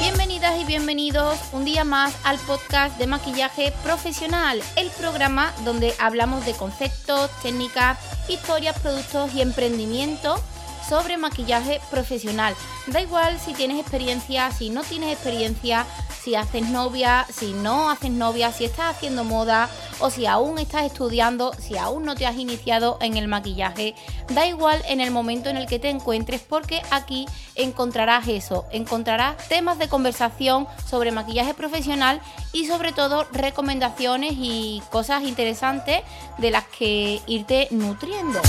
Bienvenidas y bienvenidos un día más al podcast de maquillaje profesional, el programa donde hablamos de conceptos, técnicas, historias, productos y emprendimiento sobre maquillaje profesional. Da igual si tienes experiencia, si no tienes experiencia, si haces novia, si no haces novia, si estás haciendo moda o si aún estás estudiando, si aún no te has iniciado en el maquillaje. Da igual en el momento en el que te encuentres porque aquí encontrarás eso, encontrarás temas de conversación sobre maquillaje profesional y sobre todo recomendaciones y cosas interesantes de las que irte nutriendo.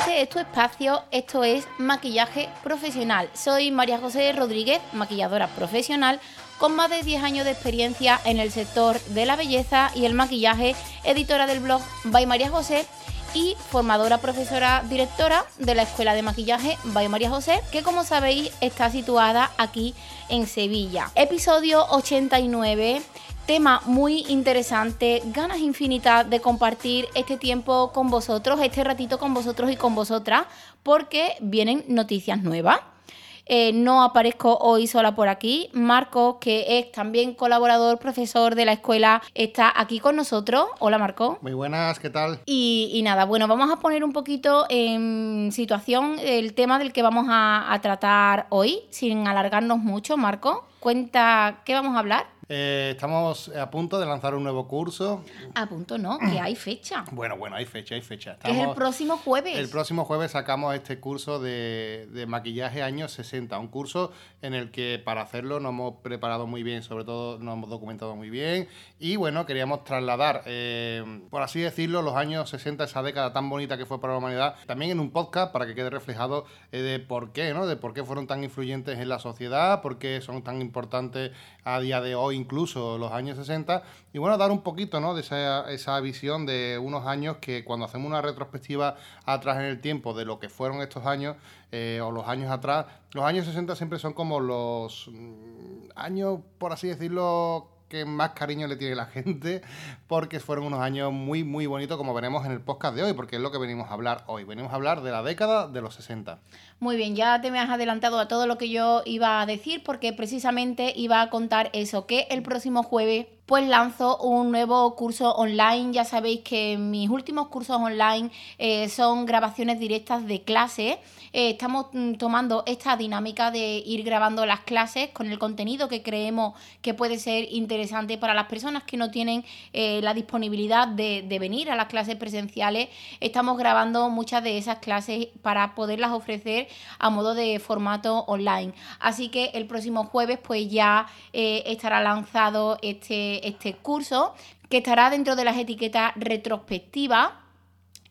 Este es tu espacio, esto es maquillaje profesional. Soy María José Rodríguez, maquilladora profesional con más de 10 años de experiencia en el sector de la belleza y el maquillaje, editora del blog By María José y formadora profesora directora de la Escuela de Maquillaje By María José, que como sabéis está situada aquí en Sevilla. Episodio 89 tema muy interesante, ganas infinitas de compartir este tiempo con vosotros, este ratito con vosotros y con vosotras, porque vienen noticias nuevas. Eh, no aparezco hoy sola por aquí. Marco, que es también colaborador, profesor de la escuela, está aquí con nosotros. Hola Marco. Muy buenas, ¿qué tal? Y, y nada, bueno, vamos a poner un poquito en situación el tema del que vamos a, a tratar hoy, sin alargarnos mucho. Marco, cuenta qué vamos a hablar. Eh, estamos a punto de lanzar un nuevo curso. A punto no, que hay fecha. Bueno, bueno, hay fecha, hay fecha. que es el próximo jueves. El próximo jueves sacamos este curso de, de, maquillaje años 60. Un curso en el que para hacerlo nos hemos preparado muy bien, sobre todo nos hemos documentado muy bien. Y bueno, queríamos trasladar, eh, por así decirlo, los años 60, esa década tan bonita que fue para la humanidad, también en un podcast para que quede reflejado eh, de por qué, ¿no? De por qué fueron tan influyentes en la sociedad, por qué son tan importantes a día de hoy incluso los años 60, y bueno, dar un poquito ¿no? de esa, esa, visión de unos años que cuando hacemos una retrospectiva atrás en el tiempo de lo que fueron estos años, eh, o los años atrás, los años 60 siempre son como los mm, años, por así decirlo, que más cariño le tiene la gente, porque fueron unos años muy, muy bonitos, como veremos en el podcast de hoy, porque es lo que venimos a hablar hoy. Venimos a hablar de la década de los 60. Muy bien, ya te me has adelantado a todo lo que yo iba a decir, porque precisamente iba a contar eso, que el próximo jueves pues lanzo un nuevo curso online. Ya sabéis que mis últimos cursos online eh, son grabaciones directas de clase. Eh, estamos mm, tomando esta dinámica de ir grabando las clases con el contenido que creemos que puede ser interesante para las personas que no tienen eh, la disponibilidad de, de venir a las clases presenciales. Estamos grabando muchas de esas clases para poderlas ofrecer a modo de formato online. Así que el próximo jueves pues ya estará lanzado este este, curso, que estará dentro de las etiquetas retrospectivas.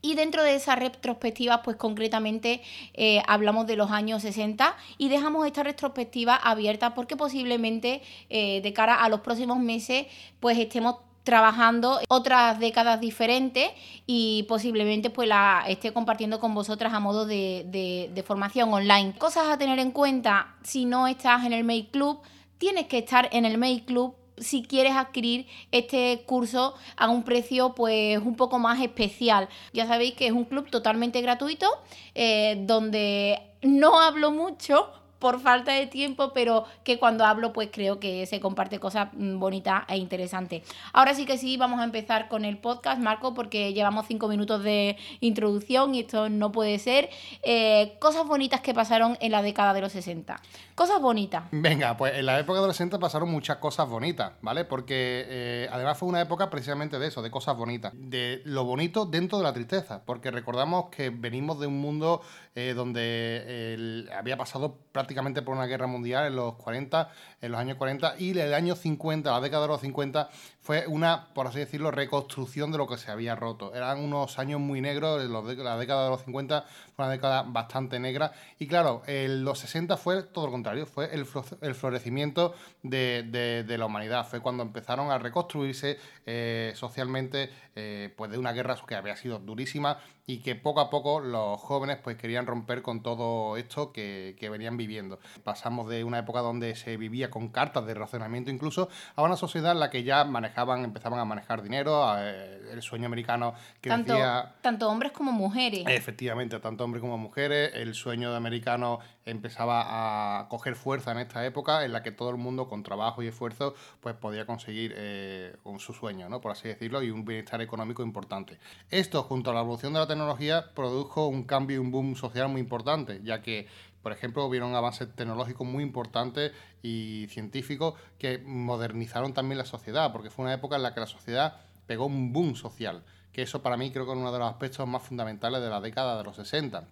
Y dentro de esa retrospectiva, pues concretamente eh, hablamos de los años 60 y dejamos esta retrospectiva abierta porque posiblemente eh, de cara a los próximos meses, pues estemos trabajando otras décadas diferentes y posiblemente pues la esté compartiendo con vosotras a modo de, de, de formación online. Cosas a tener en cuenta si no estás en el Make Club, tienes que estar en el Make Club si quieres adquirir este curso a un precio pues un poco más especial. Ya sabéis que es un club totalmente gratuito eh, donde no hablo mucho por falta de tiempo, pero que cuando hablo pues creo que se comparte cosas mm, bonitas e interesantes. Ahora sí que sí, vamos a empezar con el podcast, Marco, porque llevamos cinco minutos de introducción y esto no puede ser. Eh, cosas bonitas que pasaron en la década de los 60. Cosas bonitas. Venga, pues en la época de los 60 pasaron muchas cosas bonitas, ¿vale? Porque eh, además fue una época precisamente de eso, de cosas bonitas, de lo bonito dentro de la tristeza, porque recordamos que venimos de un mundo eh, donde había pasado prácticamente por una guerra mundial en los 40, en los años 40, y el año 50, la década de los 50, fue una, por así decirlo, reconstrucción de lo que se había roto. Eran unos años muy negros, la década de los 50 fue una década bastante negra, y claro, en los 60 fue todo lo contrario, fue el, florecimiento de, la humanidad, fue cuando empezaron a reconstruirse eh, socialmente, eh, pues de una guerra que había sido durísima, y que poco a poco los jóvenes pues querían romper con todo esto que, venían viviendo. Pasamos de una época donde se vivía con cartas de razonamiento incluso a una sociedad en la que ya manejaban, empezaban a manejar dinero, el sueño americano que tanto, decía... Tanto hombres como mujeres. Efectivamente, tanto hombres como mujeres, el sueño de americano empezaba a coger fuerza en esta época en la que todo el mundo con trabajo y esfuerzo pues podía conseguir eh, su sueño, ¿no? por así decirlo, y un bienestar económico importante. Esto, junto a la evolución de la tecnología, produjo un cambio y un boom social muy importante, ya que por ejemplo, hubieron avances tecnológicos muy importantes y científicos que modernizaron también la sociedad, porque fue una época en la que la sociedad pegó un boom social, que eso para mí creo que es uno de los aspectos más fundamentales de la década de los 60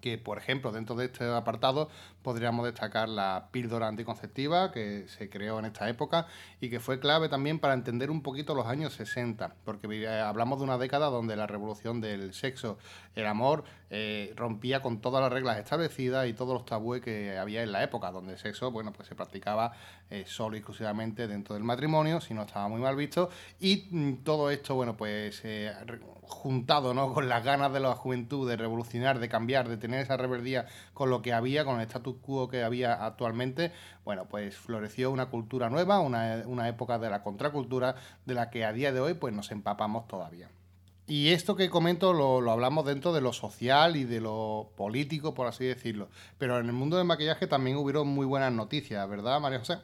que, por ejemplo, dentro de este apartado podríamos destacar la píldora anticonceptiva que se creó en esta época y que fue clave también para entender un poquito los años 60, porque eh, hablamos de una década donde la revolución del sexo, el amor, eh, rompía con todas las reglas establecidas y todos los tabúes que había en la época, donde el sexo, bueno, pues se practicaba eh, solo y exclusivamente dentro del matrimonio, si no estaba muy mal visto, y mm, todo esto, bueno, pues juntado ¿no? con las ganas de la juventud de revolucionar, de cambiar, de tener esa reverdía con lo que había, con el status quo que había actualmente, bueno, pues floreció una cultura nueva, una, una época de la contracultura de la que a día de hoy pues nos empapamos todavía. Y esto que comento lo, lo, hablamos dentro de lo social y de lo político, por así decirlo. Pero en el mundo del maquillaje también hubieron muy buenas noticias, ¿verdad, María José?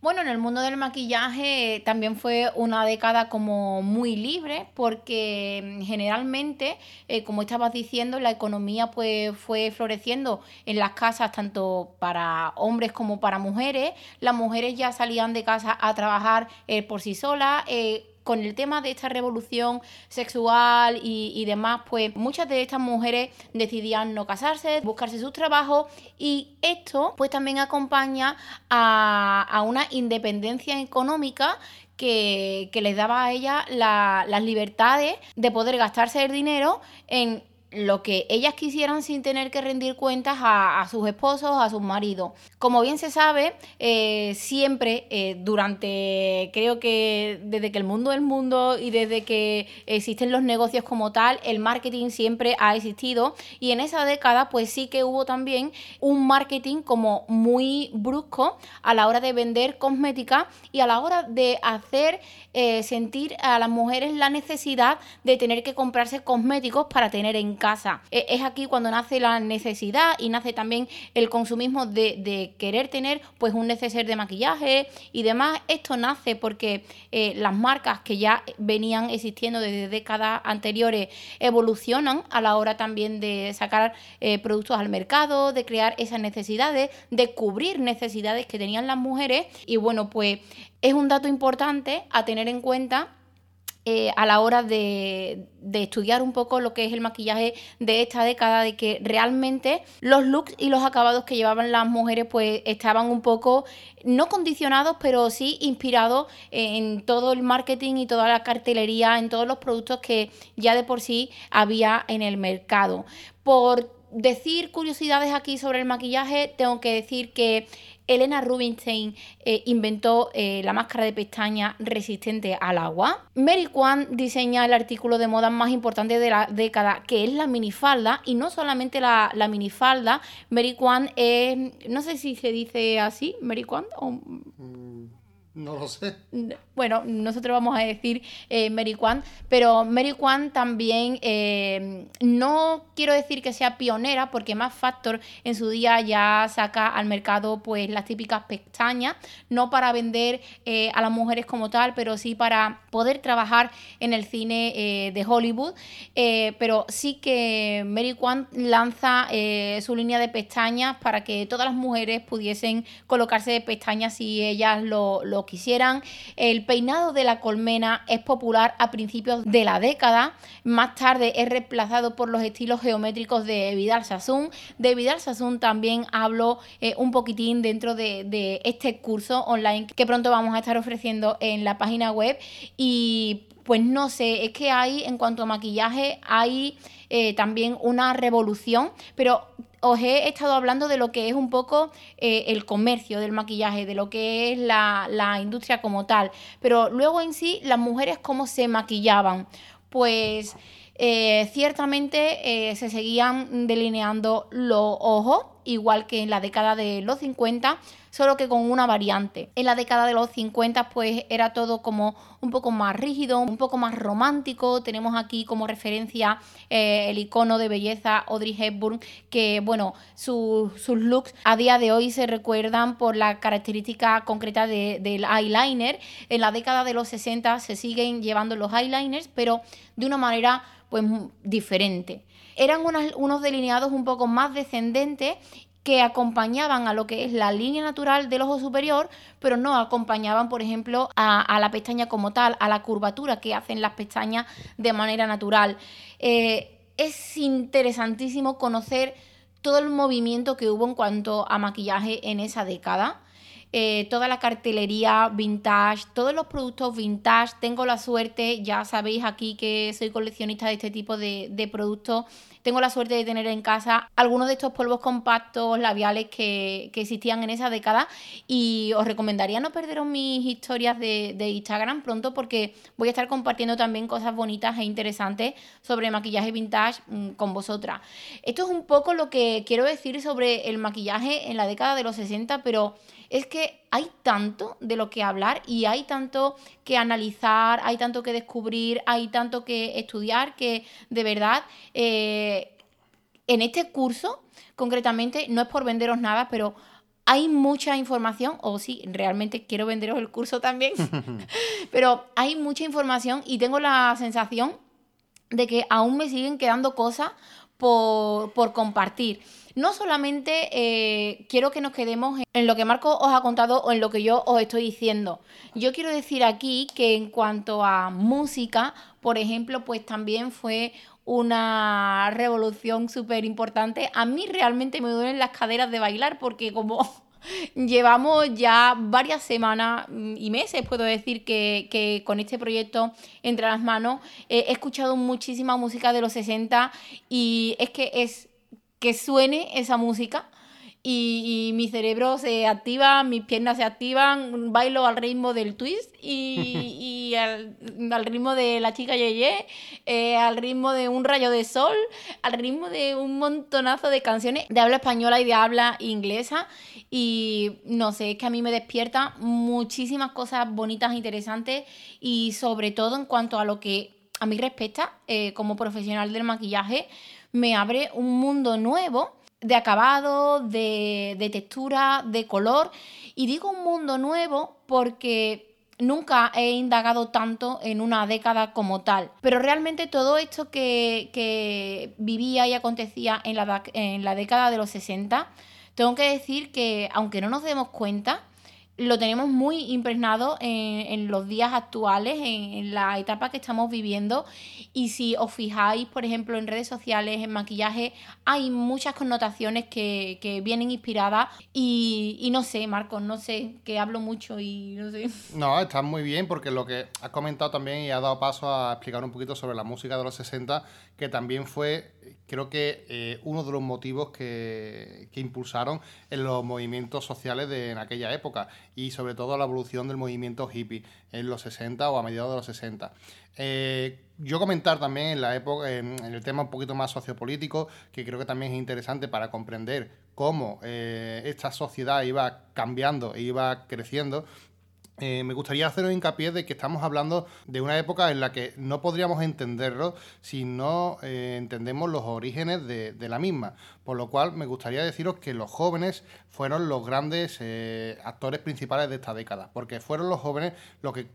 Bueno, en el mundo del maquillaje también fue una década como muy libre porque mm, generalmente, eh, como estabas diciendo, la economía pues fue floreciendo en las casas tanto para hombres como para mujeres. Las mujeres ya salían de casa a trabajar eh, por sí solas. Eh, con el tema de esta revolución sexual y, demás, pues muchas de estas mujeres decidían no casarse, buscarse sus trabajos y esto pues también acompaña a, una independencia económica que, les daba a ellas las libertades de poder gastarse el dinero en lo que ellas quisieran sin tener que rendir cuentas a, sus esposos, a sus maridos. Como bien se sabe, eh, siempre eh, durante, creo que desde que el mundo es el mundo y desde que existen los negocios como tal, el marketing siempre ha existido y en esa década pues sí que hubo también un marketing como muy brusco a la hora de vender cosmética y a la hora de hacer eh, sentir a las mujeres la necesidad de tener que comprarse cosméticos para tener en casa. E, es aquí cuando nace la necesidad y nace también el consumismo de, querer tener pues un neceser de maquillaje y demás. Esto nace porque eh, las marcas que ya venían existiendo desde décadas anteriores evolucionan a la hora también de sacar eh, productos al mercado, de crear esas necesidades, de cubrir necesidades que tenían las mujeres y bueno pues es un dato importante a tener en cuenta eh, a la hora de, estudiar un poco lo que es el maquillaje de esta década, de que realmente los looks y los acabados que llevaban las mujeres pues estaban un poco, no condicionados, pero sí inspirados en todo el marketing y toda la cartelería, en todos los productos que ya de por sí había en el mercado. Por decir curiosidades aquí sobre el maquillaje, tengo que decir que Elena Rubinstein eh, inventó eh, la máscara de pestaña resistente al agua. Mary Kwan diseña el artículo de moda más importante de la década, que es la minifalda. Y no solamente la, minifalda, Mary Kwan es, no sé si se dice así, Mary Kwan o... Mm, no lo sé. Bueno, nosotros vamos a decir eh, Mary Kwan, pero Mary Kwan también eh, no quiero decir que sea pionera, porque Más Factor en su día ya saca al mercado pues las típicas pestañas, no para vender eh, a las mujeres como tal, pero sí para poder trabajar en el cine de Hollywood. pero sí que Mary Kwan lanza su línea de pestañas para que todas las mujeres pudiesen colocarse pestañas si ellas lo quisieran. El peinado de la colmena es popular a principios de la década. Más tarde es reemplazado por los estilos geométricos de Vidal Sassoon. De Vidal Sassoon también hablo eh, un poquitín dentro de, este curso online que pronto vamos a estar ofreciendo en la página web. Y pues no sé, es que hay en cuanto a maquillaje, hay eh, también una revolución, pero os he estado hablando de lo que es un poco eh, el comercio del maquillaje, de lo que es la, industria como tal. Pero luego en sí, las mujeres cómo se maquillaban. Pues eh, ciertamente eh, se seguían delineando los ojos, igual que en la década de los 50, solo que con una variante. En la década de los 50 pues era todo como un poco más rígido, un poco más romántico. Tenemos aquí como referencia eh, el icono de belleza Audrey Hepburn, que bueno, sus looks a día de hoy se recuerdan por la característica concreta del eyeliner. En la década de los 60 se siguen llevando los eyeliners, pero de una manera pues diferente. Eran unos delineados un poco más descendentes que acompañaban a lo que es la línea natural del ojo superior, pero no acompañaban, por ejemplo, a, la pestaña como tal, a la curvatura que hacen las pestañas de manera natural. Eh, es interesantísimo conocer todo el movimiento que hubo en cuanto a maquillaje en esa década. Eh, toda la cartelería vintage, todos los productos vintage. Tengo la suerte, ya sabéis aquí que soy coleccionista de este tipo de, de productos tengo la suerte de tener en casa algunos de estos polvos compactos labiales que, existían en esa década y os recomendaría no perderos mis historias de, Instagram pronto porque voy a estar compartiendo también cosas bonitas e interesantes sobre maquillaje vintage mm, con vosotras. Esto es un poco lo que quiero decir sobre el maquillaje en la década de los 60, pero es que hay tanto de lo que hablar y hay tanto que analizar, hay tanto que descubrir, hay tanto que estudiar que de verdad eh, en este curso concretamente no es por venderos nada, pero hay mucha información, o sí, realmente quiero venderos el curso también, pero hay mucha información y tengo la sensación de que aún me siguen quedando cosas por, por compartir no solamente eh, quiero que nos quedemos en lo que Marco os ha contado o en lo que yo os estoy diciendo. Yo quiero decir aquí que en cuanto a música, por ejemplo, pues también fue una revolución súper importante. A mí realmente me duelen las caderas de bailar porque como llevamos ya varias semanas y meses, puedo decir, que, con este proyecto entre las manos he escuchado muchísima música de los 60 y es que es que suene esa música y, mi cerebro se activa, mis piernas se activan, bailo al ritmo del twist y, al, ritmo de la chica Yeye, eh, al ritmo de un rayo de sol, al ritmo de un montonazo de canciones. De habla española y de habla inglesa. Y no sé, es que a mí me despierta muchísimas cosas bonitas, e interesantes y sobre todo en cuanto a lo que a mí respecta eh, como profesional del maquillaje, me abre un mundo nuevo de acabado, de, textura, de color. Y digo un mundo nuevo porque nunca he indagado tanto en una década como tal. Pero realmente todo esto que, vivía y acontecía en la, en la década de los 60, tengo que decir que aunque no nos demos cuenta, lo tenemos muy impregnado en, los días actuales, en, la etapa que estamos viviendo. Y si os fijáis, por ejemplo, en redes sociales, en maquillaje, hay muchas connotaciones que, vienen inspiradas. Y, no sé, Marcos, no sé, que hablo mucho y no sé. No, está muy bien porque lo que has comentado también y ha dado paso a explicar un poquito sobre la música de los 60, que también fue creo que eh, uno de los motivos que, impulsaron en los movimientos sociales en aquella época y sobre todo la evolución del movimiento hippie en los 60 o a mediados de los 60. Eh, yo comentar también en la época, en, el tema un poquito más sociopolítico, que creo que también es interesante para comprender cómo eh, esta sociedad iba cambiando e iba creciendo, eh, me gustaría hacer un hincapié de que estamos hablando de una época en la que no podríamos entenderlo si no eh, entendemos los orígenes de, la misma. Por lo cual me gustaría deciros que los jóvenes fueron los grandes eh, actores principales de esta década, porque fueron los jóvenes los que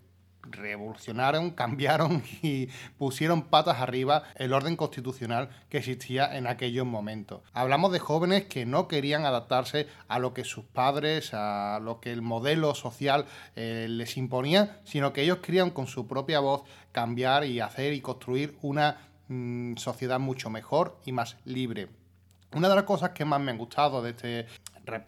revolucionaron, cambiaron y pusieron patas arriba el orden constitucional que existía en aquellos momentos. Hablamos de jóvenes que no querían adaptarse a lo que sus padres, a lo que el modelo social eh, les imponía, sino que ellos querían con su propia voz cambiar y hacer y construir una mm, sociedad mucho mejor y más libre. Una de las cosas que más me han gustado de este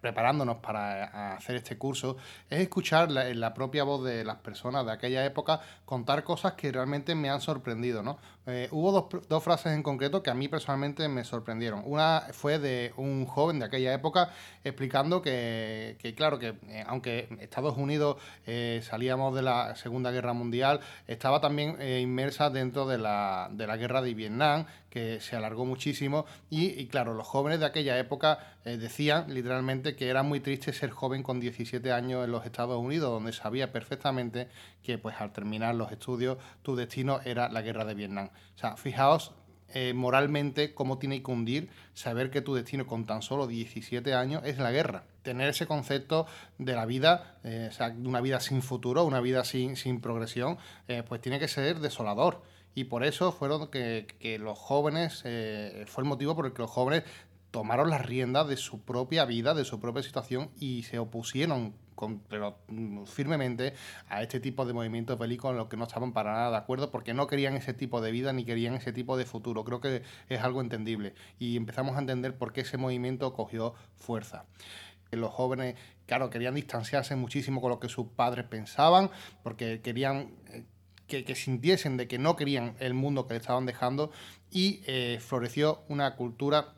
preparándonos para hacer este curso, es escuchar la, la propia voz de las personas de aquella época contar cosas que realmente me han sorprendido, ¿no? Eh, hubo dos, dos, frases en concreto que a mí personalmente me sorprendieron. Una fue de un joven de aquella época explicando que, que claro, que eh, aunque Estados Unidos eh, salíamos de la Segunda Guerra Mundial, estaba también inmersa dentro de la, de la guerra de Vietnam, que se alargó muchísimo. Y, claro, los jóvenes de aquella época decían literalmente que era muy triste ser joven con 17 años en los Estados Unidos, donde sabía perfectamente que pues al terminar los estudios tu destino era la guerra de Vietnam. O sea, fijaos eh, moralmente cómo tiene que hundir saber que tu destino con tan solo 17 años es la guerra. Tener ese concepto de la vida, eh, o sea, de una vida sin futuro, una vida sin, progresión, eh, pues tiene que ser desolador. Y por eso fueron que, que los jóvenes, fue el motivo por el que los jóvenes tomaron las riendas de su propia vida, de su propia situación y se opusieron pero mm, firmemente a este tipo de movimientos bélicos en los que no estaban para nada de acuerdo porque no querían ese tipo de vida ni querían ese tipo de futuro. Creo que es algo entendible y empezamos a entender por qué ese movimiento cogió fuerza. Los jóvenes, claro, querían distanciarse muchísimo con lo que sus padres pensaban porque querían... Eh, que, sintiesen de que no querían el mundo que le estaban dejando y eh, floreció una cultura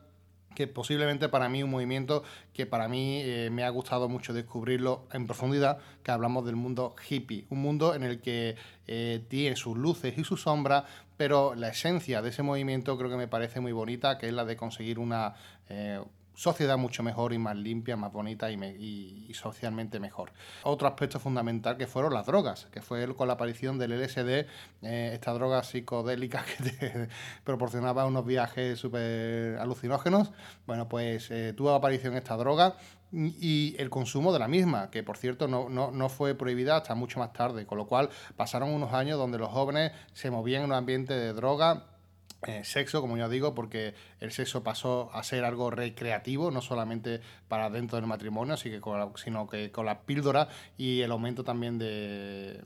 que posiblemente para mí un movimiento que para mí eh, me ha gustado mucho descubrirlo en profundidad, que hablamos del mundo hippie, un mundo en el que eh, tiene sus luces y sus sombras, pero la esencia de ese movimiento creo que me parece muy bonita, que es la de conseguir una... Eh, sociedad mucho mejor y más limpia, más bonita y, socialmente mejor. Otro aspecto fundamental que fueron las drogas, que fue con la aparición del LSD, eh, esta droga psicodélica que te proporcionaba unos viajes súper alucinógenos. Bueno, pues eh, tuvo aparición esta droga y el consumo de la misma, que por cierto no, fue prohibida hasta mucho más tarde, con lo cual pasaron unos años donde los jóvenes se movían en un ambiente de droga eh, sexo, como ya digo, porque el sexo pasó a ser algo recreativo, no solamente para dentro del matrimonio, sino que con la píldora y el aumento también de,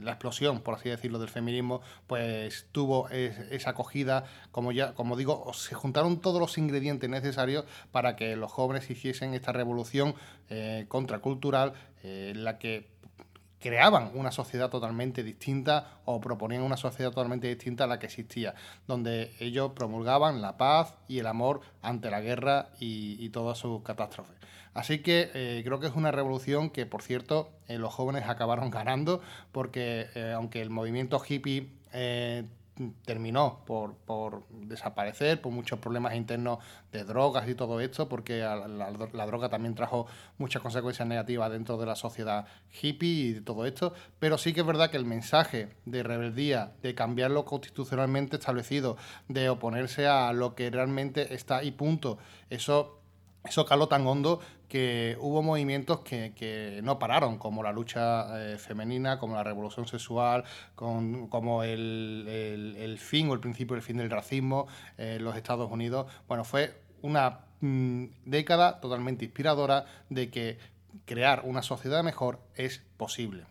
la explosión, por así decirlo, del feminismo, pues tuvo esa acogida, como ya, como digo, se juntaron todos los ingredientes necesarios para que los jóvenes hiciesen esta revolución eh, contracultural, eh, la que creaban una sociedad totalmente distinta o proponían una sociedad totalmente distinta a la que existía, donde ellos promulgaban la paz y el amor ante la guerra y, todas sus catástrofes. Así que eh, creo que es una revolución que, por cierto, eh, los jóvenes acabaron ganando, porque eh, aunque el movimiento hippie terminó por, desaparecer por muchos problemas internos de drogas y todo esto, porque la, droga también trajo muchas consecuencias negativas dentro de la sociedad hippie y de todo esto, pero sí que es verdad que el mensaje de rebeldía, de cambiar lo constitucionalmente establecido, de oponerse a lo que realmente está y punto, eso eso caló tan hondo que hubo movimientos que, no pararon, como la lucha eh, femenina, como la revolución sexual, como el, fin o el principio del fin del racismo en los Estados Unidos. Bueno, fue una mm, década totalmente inspiradora de que crear una sociedad mejor es posible.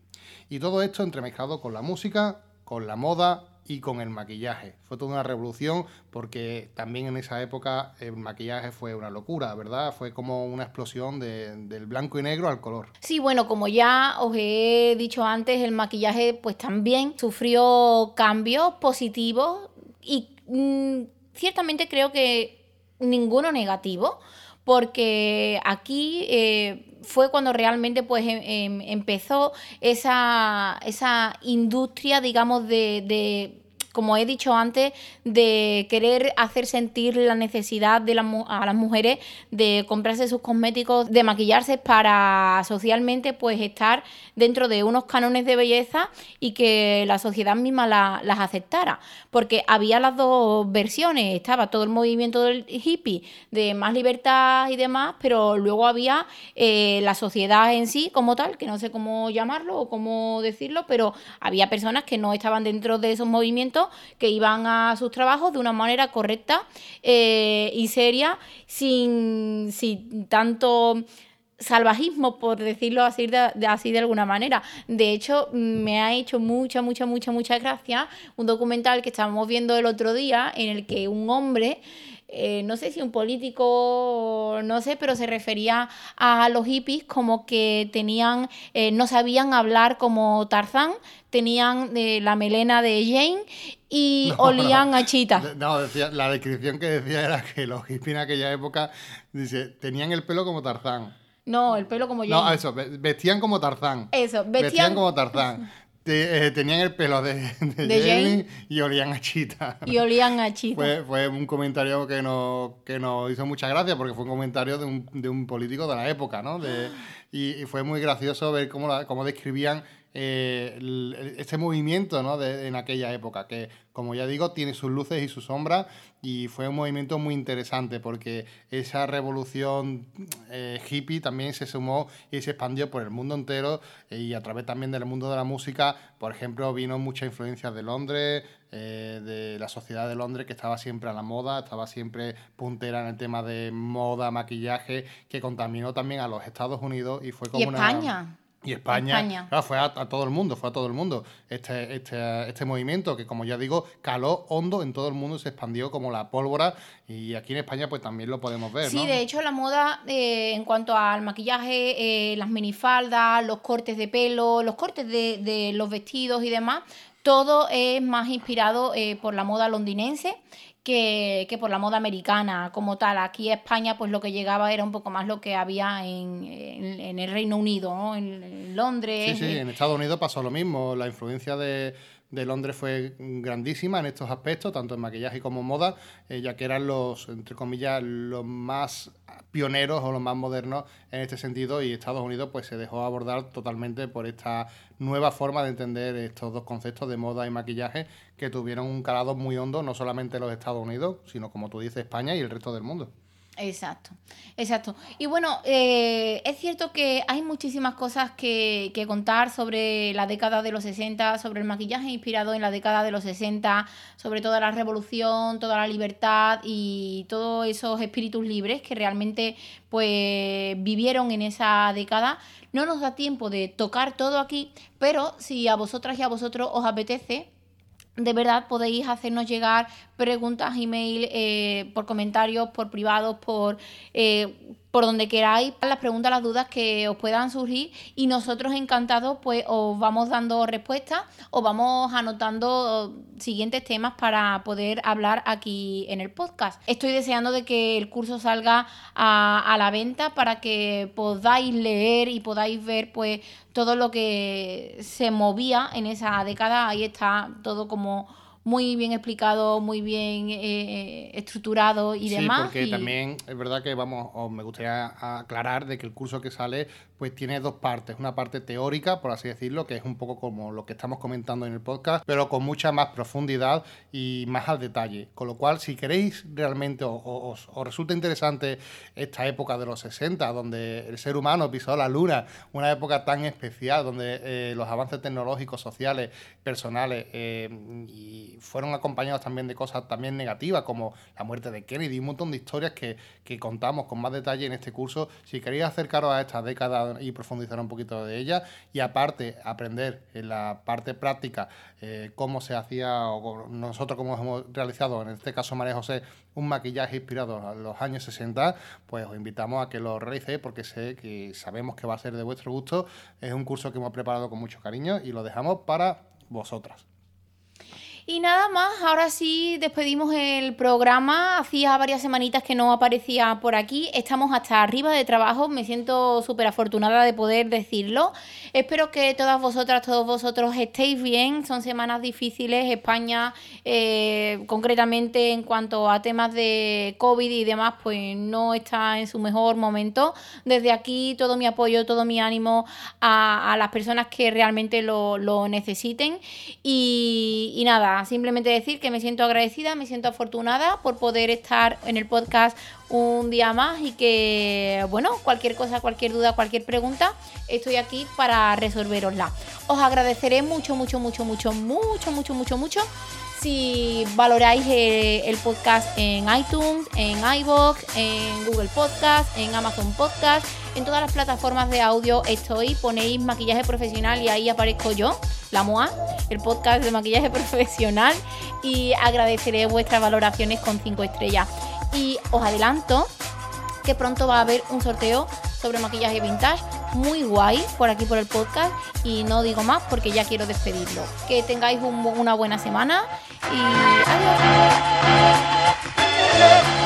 Y todo esto entremezclado con la música, con la moda y con el maquillaje. Fue toda una revolución porque también en esa época el maquillaje fue una locura, ¿verdad? Fue como una explosión del blanco y negro al color. Sí, bueno, como ya os he dicho antes, el maquillaje pues también sufrió cambios positivos y mm, ciertamente creo que ninguno negativo porque aquí eh, fue cuando realmente pues em, em, empezó esa, esa industria, digamos, de como he dicho antes, de querer hacer sentir la necesidad de a las mujeres de comprarse sus cosméticos, de maquillarse para socialmente pues estar dentro de unos cánones de belleza y que la sociedad misma las aceptara. Porque había las dos versiones, estaba todo el movimiento del hippie de más libertad y demás, pero luego había eh, la sociedad en sí como tal, que no sé cómo llamarlo o cómo decirlo, pero había personas que no estaban dentro de esos movimientos que iban a sus trabajos de una manera correcta eh, y seria, sin, tanto salvajismo, por decirlo así de, así de alguna manera. De hecho, me ha hecho mucha, mucha, mucha, mucha gracia un documental que estábamos viendo el otro día en el que un hombre eh, no sé si un político, no sé, pero se refería a los hippies como que tenían, eh, no sabían hablar como Tarzán, tenían eh, la melena de Jane y olían a chita. No, decía, la descripción que decía era que los hippies en aquella época, dice, tenían el pelo como Tarzán. No, el pelo como Jane. No, eso, vestían como Tarzán. Eso, vestían, vestían como Tarzán. Eh, tenían el pelo de, de, y olían a chita. Y olían a chita. Fue, fue un comentario que nos, que nos hizo mucha gracia porque fue un comentario de un, de un político de la época, ¿no? De, y, fue muy gracioso ver cómo, cómo describían eh, este movimiento ¿no? de, en aquella época, que como ya digo, tiene sus luces y sus sombras y fue un movimiento muy interesante porque esa revolución eh, hippie también se sumó y se expandió por el mundo entero y a través también del mundo de la música, por ejemplo, vino mucha influencia de Londres, eh, de la sociedad de Londres que estaba siempre a la moda, estaba siempre puntera en el tema de moda, maquillaje, que contaminó también a los Estados Unidos y fue como ¿Y España? Y España, fue a, todo el mundo, fue a todo el mundo. Este, este, este movimiento que, como ya digo, caló hondo en todo el mundo, se expandió como la pólvora y aquí en España pues también lo podemos ver. Sí, de hecho la moda eh, en cuanto al maquillaje, eh, las minifaldas, los cortes de pelo, los cortes de, de los vestidos y demás, todo es más inspirado eh, por la moda londinense que, por la moda americana como tal. Aquí en España, pues lo que llegaba era un poco más lo que había en, el Reino Unido, en, Londres. Sí, sí, en Estados Unidos pasó lo mismo. La influencia de, Londres fue grandísima en estos aspectos, tanto en maquillaje como en moda, eh, ya que eran los, entre comillas, los más pioneros o los más modernos en este sentido y Estados Unidos pues se dejó abordar totalmente por esta nueva forma de entender estos dos conceptos de moda y maquillaje que tuvieron un calado muy hondo no solamente en los Estados Unidos, sino como tú dices España y el resto del mundo. Exacto, exacto. Y bueno, eh, es cierto que hay muchísimas cosas que, que, contar sobre la década de los 60, sobre el maquillaje inspirado en la década de los 60, sobre toda la revolución, toda la libertad y todos esos espíritus libres que realmente pues vivieron en esa década. No nos da tiempo de tocar todo aquí, pero si a vosotras y a vosotros os apetece, de verdad podéis hacernos llegar preguntas, email, eh, por comentarios, por privados, por eh, por donde queráis las preguntas, las dudas que os puedan surgir y nosotros encantados pues os vamos dando respuestas o vamos anotando siguientes temas para poder hablar aquí en el podcast. Estoy deseando de que el curso salga a, a la venta para que podáis leer y podáis ver pues todo lo que se movía en esa década. Ahí está todo como muy bien explicado, muy bien eh, eh, estructurado y demás. Sí, porque también es verdad que vamos, me gustaría aclarar de que el curso que sale pues tiene dos partes. Una parte teórica, por así decirlo, que es un poco como lo que estamos comentando en el podcast, pero con mucha más profundidad y más al detalle. Con lo cual, si queréis realmente o, os, resulta interesante esta época de los 60, donde el ser humano pisó la luna, una época tan especial, donde eh, los avances tecnológicos, sociales, personales, eh, y fueron acompañados también de cosas también negativas, como la muerte de Kennedy, un montón de historias que, que contamos con más detalle en este curso. Si queréis acercaros a esta década y profundizar un poquito de ella y aparte aprender en la parte práctica eh, cómo se hacía o nosotros cómo hemos realizado, en este caso María José, un maquillaje inspirado a los años 60, pues os invitamos a que lo realicéis porque sé que sabemos que va a ser de vuestro gusto. Es un curso que hemos preparado con mucho cariño y lo dejamos para vosotras. Y nada más, ahora sí despedimos el programa. Hacía varias semanitas que no aparecía por aquí. Estamos hasta arriba de trabajo. Me siento súper afortunada de poder decirlo. Espero que todas vosotras, todos vosotros estéis bien. Son semanas difíciles. España, eh, concretamente en cuanto a temas de COVID y demás, pues no está en su mejor momento. Desde aquí todo mi apoyo, todo mi ánimo a, las personas que realmente lo, necesiten. y nada simplemente decir que me siento agradecida, me siento afortunada por poder estar en el podcast un día más y que, bueno, cualquier cosa, cualquier duda, cualquier pregunta, estoy aquí para resolverosla. Os agradeceré mucho, mucho, mucho, mucho, mucho, mucho, mucho, mucho si valoráis eh, el podcast en iTunes, en iVoox, en Google Podcast, en Amazon Podcast, en todas las plataformas de audio estoy, ponéis maquillaje profesional y ahí aparezco yo, la MOA, el podcast de maquillaje profesional. Y agradeceré vuestras valoraciones con 5 estrellas. Y os adelanto que pronto va a haber un sorteo sobre maquillaje vintage muy guay por aquí por el podcast y no digo más porque ya quiero despedirlo. Que tengáis una buena semana y adiós.